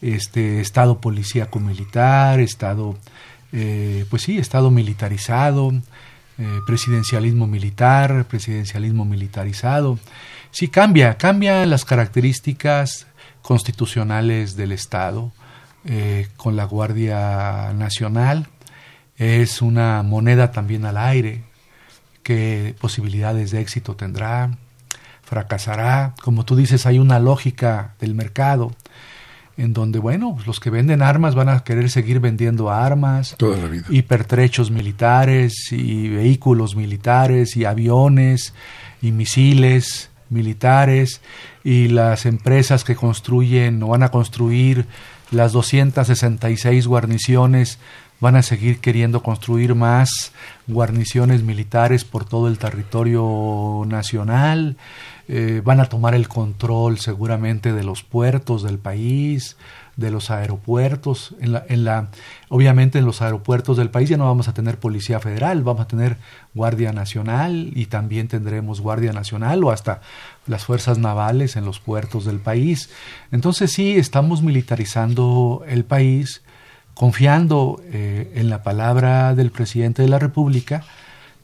Este Estado policíaco militar, Estado, eh, pues sí, Estado militarizado, eh, presidencialismo militar, presidencialismo militarizado sí cambia, cambia las características constitucionales del Estado eh, con la Guardia Nacional. Es una moneda también al aire. ¿Qué posibilidades de éxito tendrá? ¿Fracasará? Como tú dices, hay una lógica del mercado en donde, bueno, pues, los que venden armas van a querer seguir vendiendo armas. Toda la vida. Y pertrechos militares, y vehículos militares, y aviones, y misiles militares y las empresas que construyen o van a construir las 266 guarniciones van a seguir queriendo construir más guarniciones militares por todo el territorio nacional, eh, van a tomar el control seguramente de los puertos del país, de los aeropuertos. En la, en la, obviamente en los aeropuertos del país ya no vamos a tener Policía Federal, vamos a tener Guardia Nacional y también tendremos Guardia Nacional o hasta las fuerzas navales en los puertos del país. Entonces sí, estamos militarizando el país, confiando eh, en la palabra del presidente de la República,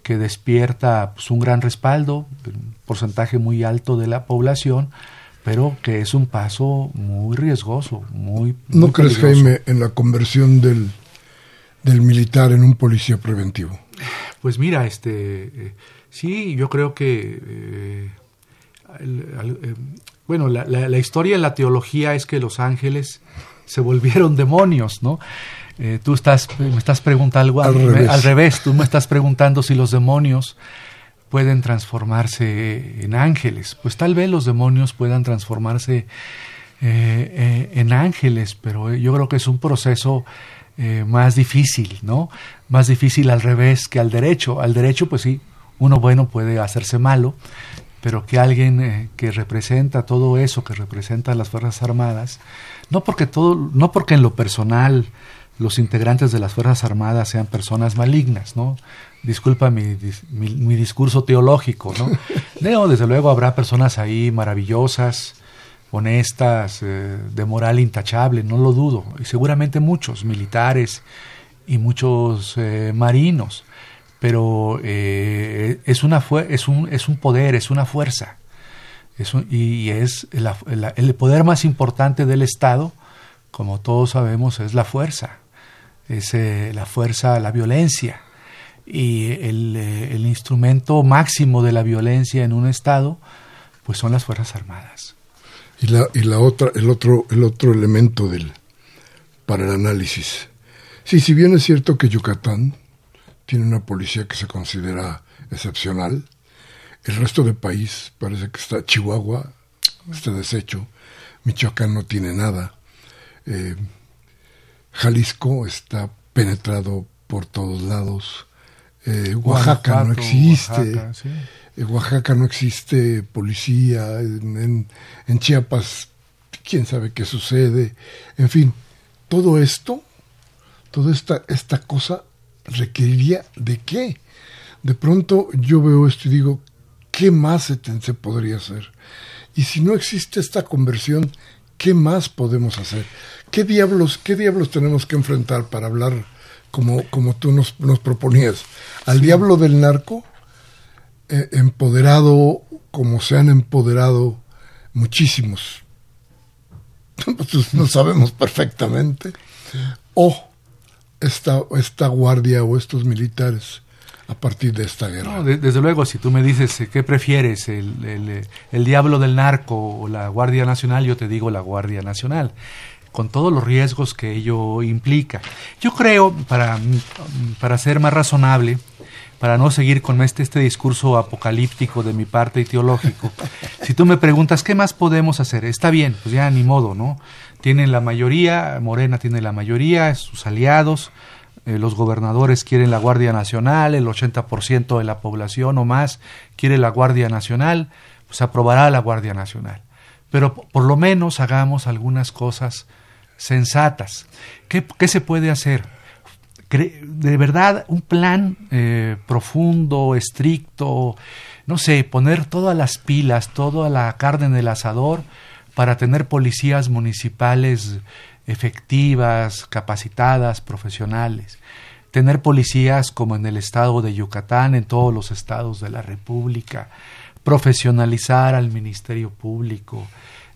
que despierta pues, un gran respaldo, un porcentaje muy alto de la población, pero que es un paso muy riesgoso, muy... ¿No crees, Jaime, en la conversión del, del militar en un policía preventivo? Pues mira, este, eh, sí, yo creo que, eh, eh, bueno, la, la, historia en la teología es que los ángeles se volvieron demonios, ¿no? tú estás, me estás preguntando al, revés. al revés, tú me estás preguntando si los demonios pueden transformarse en ángeles. Pues tal vez los demonios puedan transformarse eh, eh, en ángeles, pero yo creo que es un proceso eh, más difícil, ¿no? Más difícil al revés que al derecho. Al derecho, pues sí, uno bueno puede hacerse malo, pero que alguien que representa todo eso, que representa las Fuerzas Armadas, no porque todo, no porque en lo personal los integrantes de las Fuerzas Armadas sean personas malignas, ¿no? disculpa mi, discurso teológico, ¿no? desde luego habrá personas ahí maravillosas, honestas, eh, de moral intachable, no lo dudo, y seguramente muchos militares y muchos eh, marinos, pero eh, es, una es, un, es un poder, es una fuerza, y es el poder más importante del Estado, como todos sabemos, es la fuerza, es la fuerza, la violencia, y el, el instrumento máximo de la violencia en un Estado, pues son las Fuerzas Armadas. Y la, y la otra, el otro, el otro elemento del, para el análisis. Sí, si bien es cierto que Yucatán tiene una policía que se considera excepcional, el resto del país parece que está Chihuahua, está deshecho, Michoacán no tiene nada, eh, Jalisco está penetrado por todos lados, eh, Oaxaca no existe. En Oaxaca no existe policía, en, Chiapas quién sabe qué sucede, en fin, todo esto, toda esta, esta cosa requeriría de qué. De pronto yo veo esto y digo, ¿qué más se, se podría hacer? Y si no existe esta conversión, ¿qué más podemos hacer? ¿Qué diablos, qué diablos tenemos que enfrentar para hablar como, como tú nos, nos proponías? ¿Al diablo del narco? Eh, empoderado como se han empoderado muchísimos, pues, no sabemos perfectamente, o esta, esta guardia o estos militares a partir de esta guerra. desde luego, si tú me dices eh, qué prefieres, el, el, el, diablo del narco o la Guardia Nacional, yo te digo la Guardia Nacional, con todos los riesgos que ello implica. Yo creo, para, para ser más razonable, para no seguir con este, este discurso apocalíptico de mi parte y teológico, si tú me preguntas qué más podemos hacer, está bien, pues ya ni modo, ¿no? Tienen la mayoría, Morena tiene la mayoría, sus aliados, eh, los gobernadores quieren la Guardia Nacional, el 80% de la población o más quiere la Guardia Nacional, pues aprobará la Guardia Nacional. Pero por lo menos hagamos algunas cosas sensatas. ¿Qué, se puede hacer? de verdad un plan eh, profundo, estricto, no sé, poner todas las pilas, toda la carne en el asador para tener policías municipales efectivas, capacitadas, profesionales. Tener policías como en el estado de Yucatán, en todos los estados de la República. Profesionalizar al Ministerio Público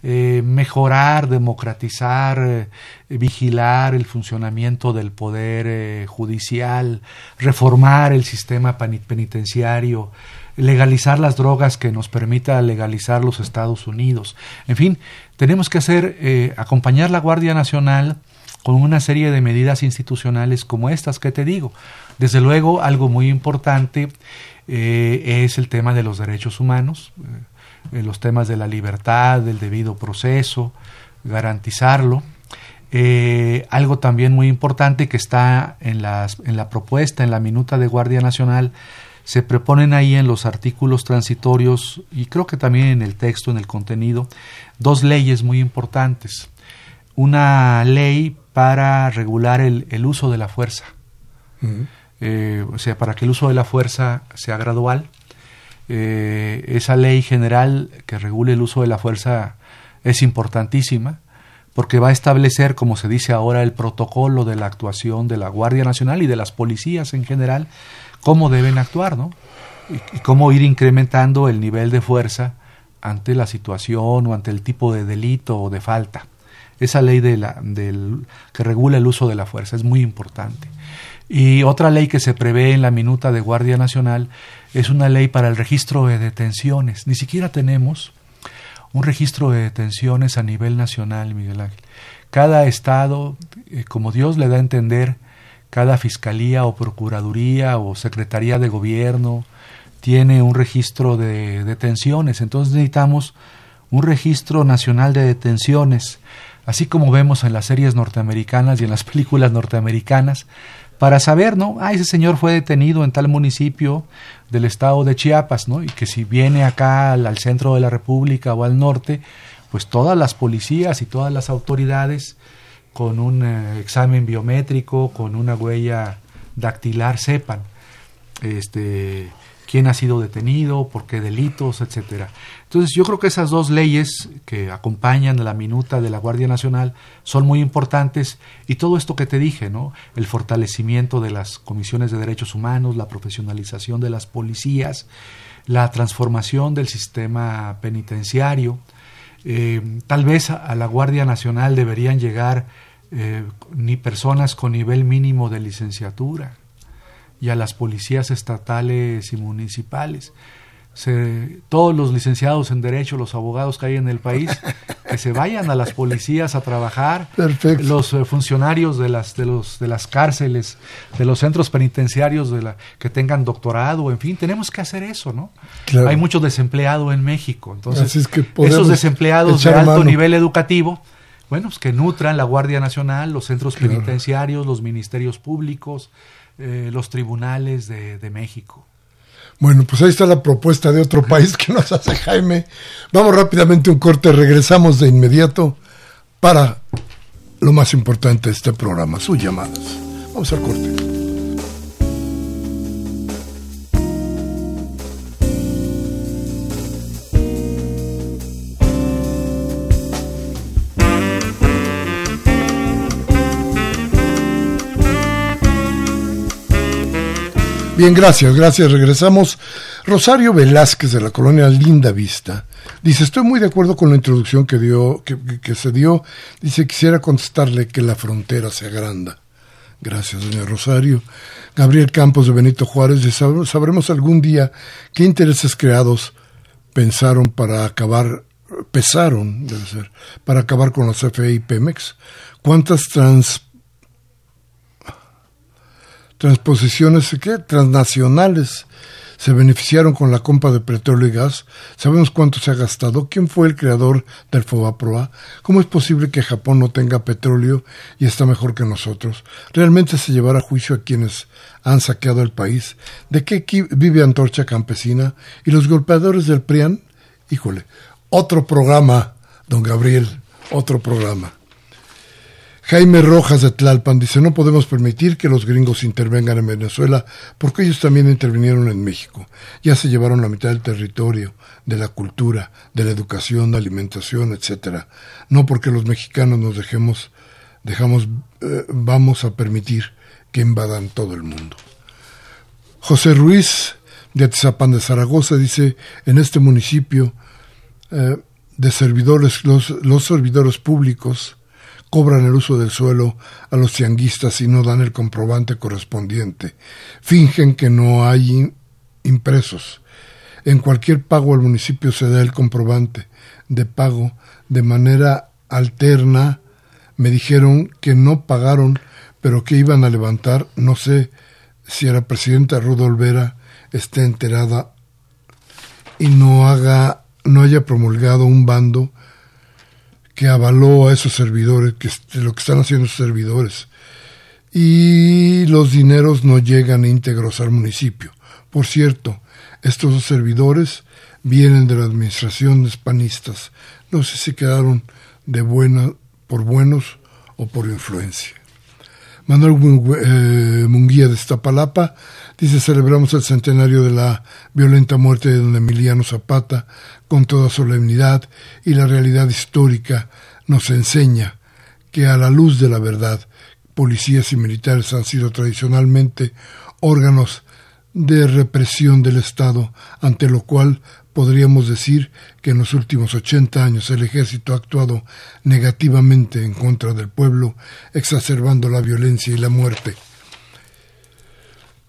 eh, mejorar, democratizar, eh, vigilar el funcionamiento del poder eh, judicial, reformar el sistema penitenciario, legalizar las drogas que nos permita legalizar los Estados Unidos. En fin, tenemos que hacer, acompañar la Guardia Nacional con una serie de medidas institucionales como estas que te digo. Desde luego, algo muy importante es el tema de los derechos humanos los temas de la libertad, del debido proceso, garantizarlo. Eh, algo también muy importante que está en, las, en la propuesta, en la minuta de Guardia Nacional, se proponen ahí en los artículos transitorios y creo que también en el texto, en el contenido, dos leyes muy importantes. Una ley para regular el, el uso de la fuerza, eh, o sea, para que el uso de la fuerza sea gradual. Eh, esa ley general que regule el uso de la fuerza es importantísima porque va a establecer, como se dice ahora, el protocolo de la actuación de la Guardia Nacional y de las policías en general, cómo deben actuar, ¿no? Y, cómo ir incrementando el nivel de fuerza ante la situación o ante el tipo de delito o de falta. Esa ley de la, del, que regula el uso de la fuerza es muy importante. Y otra ley que se prevé en la minuta de Guardia Nacional es una ley para el registro de detenciones. Ni siquiera tenemos un registro de detenciones a nivel nacional, Miguel Ángel. Cada estado, eh, como Dios le da a entender, cada fiscalía o procuraduría o secretaría de gobierno tiene un registro de detenciones. Entonces necesitamos un registro nacional de detenciones, así como vemos en las series norteamericanas y en las películas norteamericanas, para saber, ¿no? Ah, ese señor fue detenido en tal municipio del estado de Chiapas, ¿no? Y que si viene acá al, centro de la República o al norte, pues todas las policías y todas las autoridades con un eh, examen biométrico, con una huella dactilar sepan este quién ha sido detenido, por qué delitos, etcétera. Entonces yo creo que esas dos leyes que acompañan la minuta de la Guardia Nacional son muy importantes y todo esto que te dije, ¿no? El fortalecimiento de las comisiones de derechos humanos, la profesionalización de las policías, la transformación del sistema penitenciario. Eh, tal vez a, la Guardia Nacional deberían llegar eh, ni personas con nivel mínimo de licenciatura y a las policías estatales y municipales. todos los licenciados en Derecho, los abogados que hay en el país, que se vayan a las policías a trabajar, los eh, funcionarios de las, de, los, de las cárceles, de los centros penitenciarios de la, que tengan doctorado, en fin, tenemos que hacer eso, ¿no? Hay mucho desempleado en México, entonces esos desempleados de alto nivel educativo, bueno, pues que nutran la Guardia Nacional, los centros penitenciarios, los ministerios públicos, eh, los tribunales de, de México. Bueno, pues ahí está la propuesta de otro país que nos hace Jaime. Vamos rápidamente un corte, regresamos de inmediato para lo más importante de este programa, sus llamadas. Vamos al corte. Bien, gracias, gracias. Regresamos. Rosario Velázquez de la colonia Linda Vista dice, estoy muy de acuerdo con la introducción que, dio, que, se dio. Dice, quisiera contestarle que la frontera se agranda. Gracias, doña Rosario. Gabriel Campos de Benito Juárez dice, sabremos algún día qué intereses creados pensaron para acabar, pesaron, debe ser, para acabar con los CFE y Pemex. ¿Cuántas trans transposiciones ¿qué? transnacionales se beneficiaron con la compra de petróleo y gas. Sabemos cuánto se ha gastado. ¿Quién fue el creador del FOBAPROA? ¿Cómo es posible que Japón no tenga petróleo y está mejor que nosotros? ¿Realmente se llevará a juicio a quienes han saqueado el país? ¿De qué vive Antorcha Campesina? ¿Y los golpeadores del PRIAN? Híjole, otro programa, don Gabriel, otro programa. Jaime Rojas de Tlalpan dice, no podemos permitir que los gringos intervengan en Venezuela porque ellos también intervinieron en México. Ya se llevaron la mitad del territorio, de la cultura, de la educación, de alimentación, etcétera. No porque los mexicanos nos dejemos, dejamos, eh, vamos a permitir que invadan todo el mundo. José Ruiz de Atizapán de Zaragoza dice, en este municipio eh, de servidores, los, los servidores públicos, cobran el uso del suelo a los tianguistas y no dan el comprobante correspondiente. Fingen que no hay impresos. En cualquier pago al municipio se da el comprobante de pago de manera alterna. Me dijeron que no pagaron, pero que iban a levantar. No sé si la presidenta Rudolvera Vera esté enterada y no haga no haya promulgado un bando que avaló a esos servidores, que lo que están haciendo esos servidores. Y los dineros no llegan íntegros al municipio. Por cierto, estos dos servidores vienen de la administración de hispanistas. No sé si quedaron de buena, por buenos o por influencia. Manuel eh, Munguía de Iztapalapa dice celebramos el centenario de la violenta muerte de don Emiliano Zapata con toda solemnidad y la realidad histórica nos enseña que a la luz de la verdad policías y militares han sido tradicionalmente órganos de represión del Estado, ante lo cual podríamos decir que en los últimos 80 años el ejército ha actuado negativamente en contra del pueblo, exacerbando la violencia y la muerte.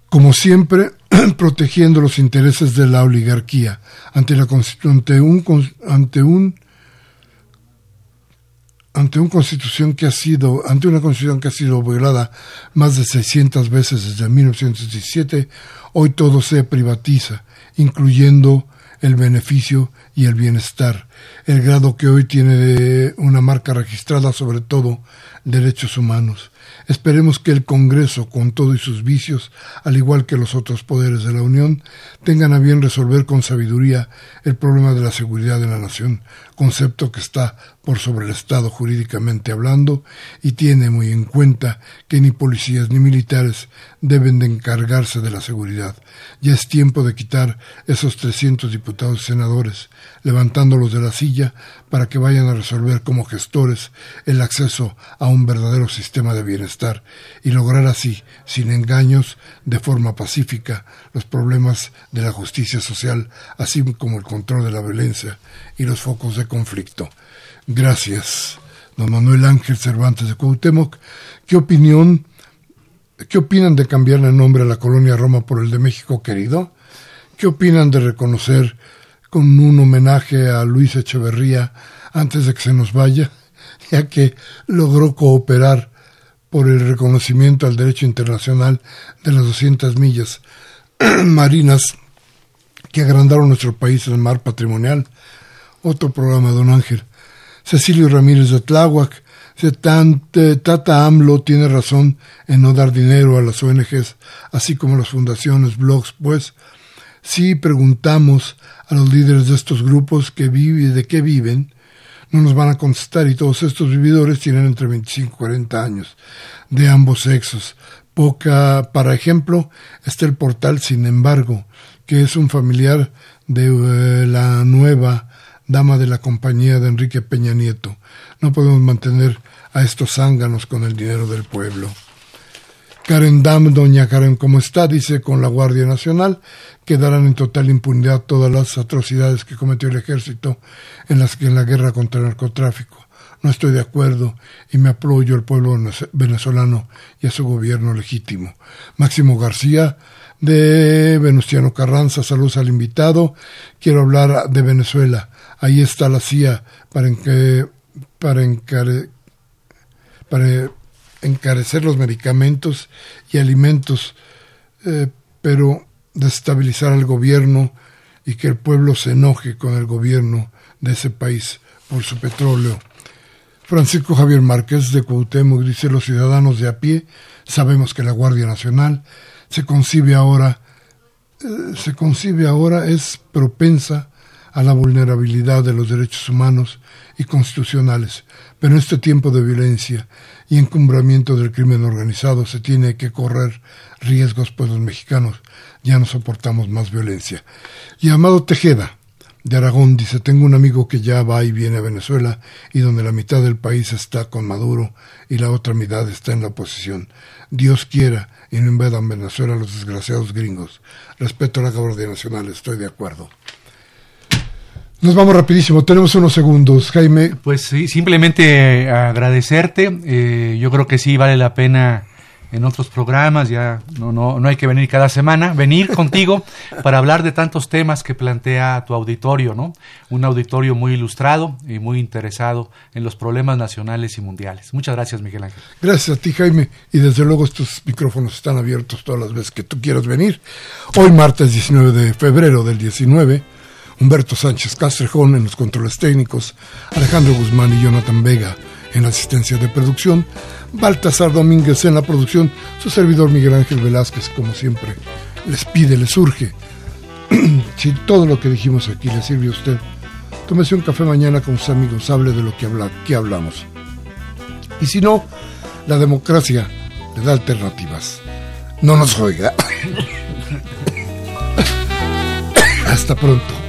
Como siempre, protegiendo los intereses de la oligarquía ante, la, ante un, ante un ante una constitución que ha sido ante una constitución que ha sido violada más de 600 veces desde 1917, hoy todo se privatiza, incluyendo el beneficio y el bienestar el grado que hoy tiene una marca registrada sobre todo derechos humanos. Esperemos que el Congreso, con todo y sus vicios, al igual que los otros poderes de la Unión, tengan a bien resolver con sabiduría el problema de la seguridad de la nación, concepto que está por sobre el Estado jurídicamente hablando y tiene muy en cuenta que ni policías ni militares deben de encargarse de la seguridad. Ya es tiempo de quitar esos 300 diputados y senadores, levantándolos de la silla para que vayan a resolver como gestores el acceso a un verdadero sistema de bienestar y lograr así, sin engaños, de forma pacífica, los problemas de la justicia social, así como el control de la violencia y los focos de conflicto. Gracias, don Manuel Ángel Cervantes de Cuauhtémoc. ¿Qué opinión, qué opinan de cambiarle el nombre a la colonia Roma por el de México querido? ¿Qué opinan de reconocer con un homenaje a Luis Echeverría antes de que se nos vaya, ya que logró cooperar por el reconocimiento al derecho internacional de las 200 millas marinas que agrandaron nuestro país en el mar patrimonial. Otro programa, don Ángel. Cecilio Ramírez de Tláhuac. Tata AMLO tiene razón en no dar dinero a las ONGs, así como a las fundaciones, blogs, pues si preguntamos a los líderes de estos grupos que vive, de qué viven, no nos van a contestar y todos estos vividores tienen entre 25 y 40 años de ambos sexos. Poca, para ejemplo, está el portal Sin embargo, que es un familiar de eh, la nueva dama de la compañía de Enrique Peña Nieto. No podemos mantener a estos zánganos con el dinero del pueblo. Karen Dam, doña Karen, ¿cómo está? Dice con la Guardia Nacional quedarán en total impunidad todas las atrocidades que cometió el ejército en las que en la guerra contra el narcotráfico. No estoy de acuerdo y me apoyo al pueblo venezolano y a su gobierno legítimo. Máximo García de Venustiano Carranza, saludos al invitado. Quiero hablar de Venezuela. Ahí está la CIA para, para, para encarecer los medicamentos y alimentos, eh, pero destabilizar al gobierno y que el pueblo se enoje con el gobierno de ese país por su petróleo. Francisco Javier Márquez de Cuauhtémoc dice los ciudadanos de a pie sabemos que la Guardia Nacional se concibe ahora eh, se concibe ahora es propensa a la vulnerabilidad de los derechos humanos y constitucionales, pero en este tiempo de violencia y encumbramiento del crimen organizado se tiene que correr riesgos, pues los mexicanos ya no soportamos más violencia. Y Amado Tejeda, de Aragón, dice, tengo un amigo que ya va y viene a Venezuela y donde la mitad del país está con Maduro y la otra mitad está en la oposición. Dios quiera y no invadan Venezuela los desgraciados gringos. Respeto a la Guardia Nacional, estoy de acuerdo. Nos vamos rapidísimo, tenemos unos segundos, Jaime. Pues sí, simplemente eh, agradecerte. Eh, yo creo que sí vale la pena en otros programas, ya no, no, no hay que venir cada semana, venir contigo para hablar de tantos temas que plantea tu auditorio, ¿no? Un auditorio muy ilustrado y muy interesado en los problemas nacionales y mundiales. Muchas gracias, Miguel Ángel. Gracias a ti, Jaime, y desde luego estos micrófonos están abiertos todas las veces que tú quieras venir. Hoy, martes 19 de febrero del 19 Humberto Sánchez Castrejón en los controles técnicos, Alejandro Guzmán y Jonathan Vega en la asistencia de producción, Baltasar Domínguez en la producción, su servidor Miguel Ángel Velázquez, como siempre, les pide, les urge. si todo lo que dijimos aquí le sirve a usted, tómese un café mañana con sus amigos, hable de lo que, habla, que hablamos. Y si no, la democracia le da alternativas. No nos oiga. Hasta pronto.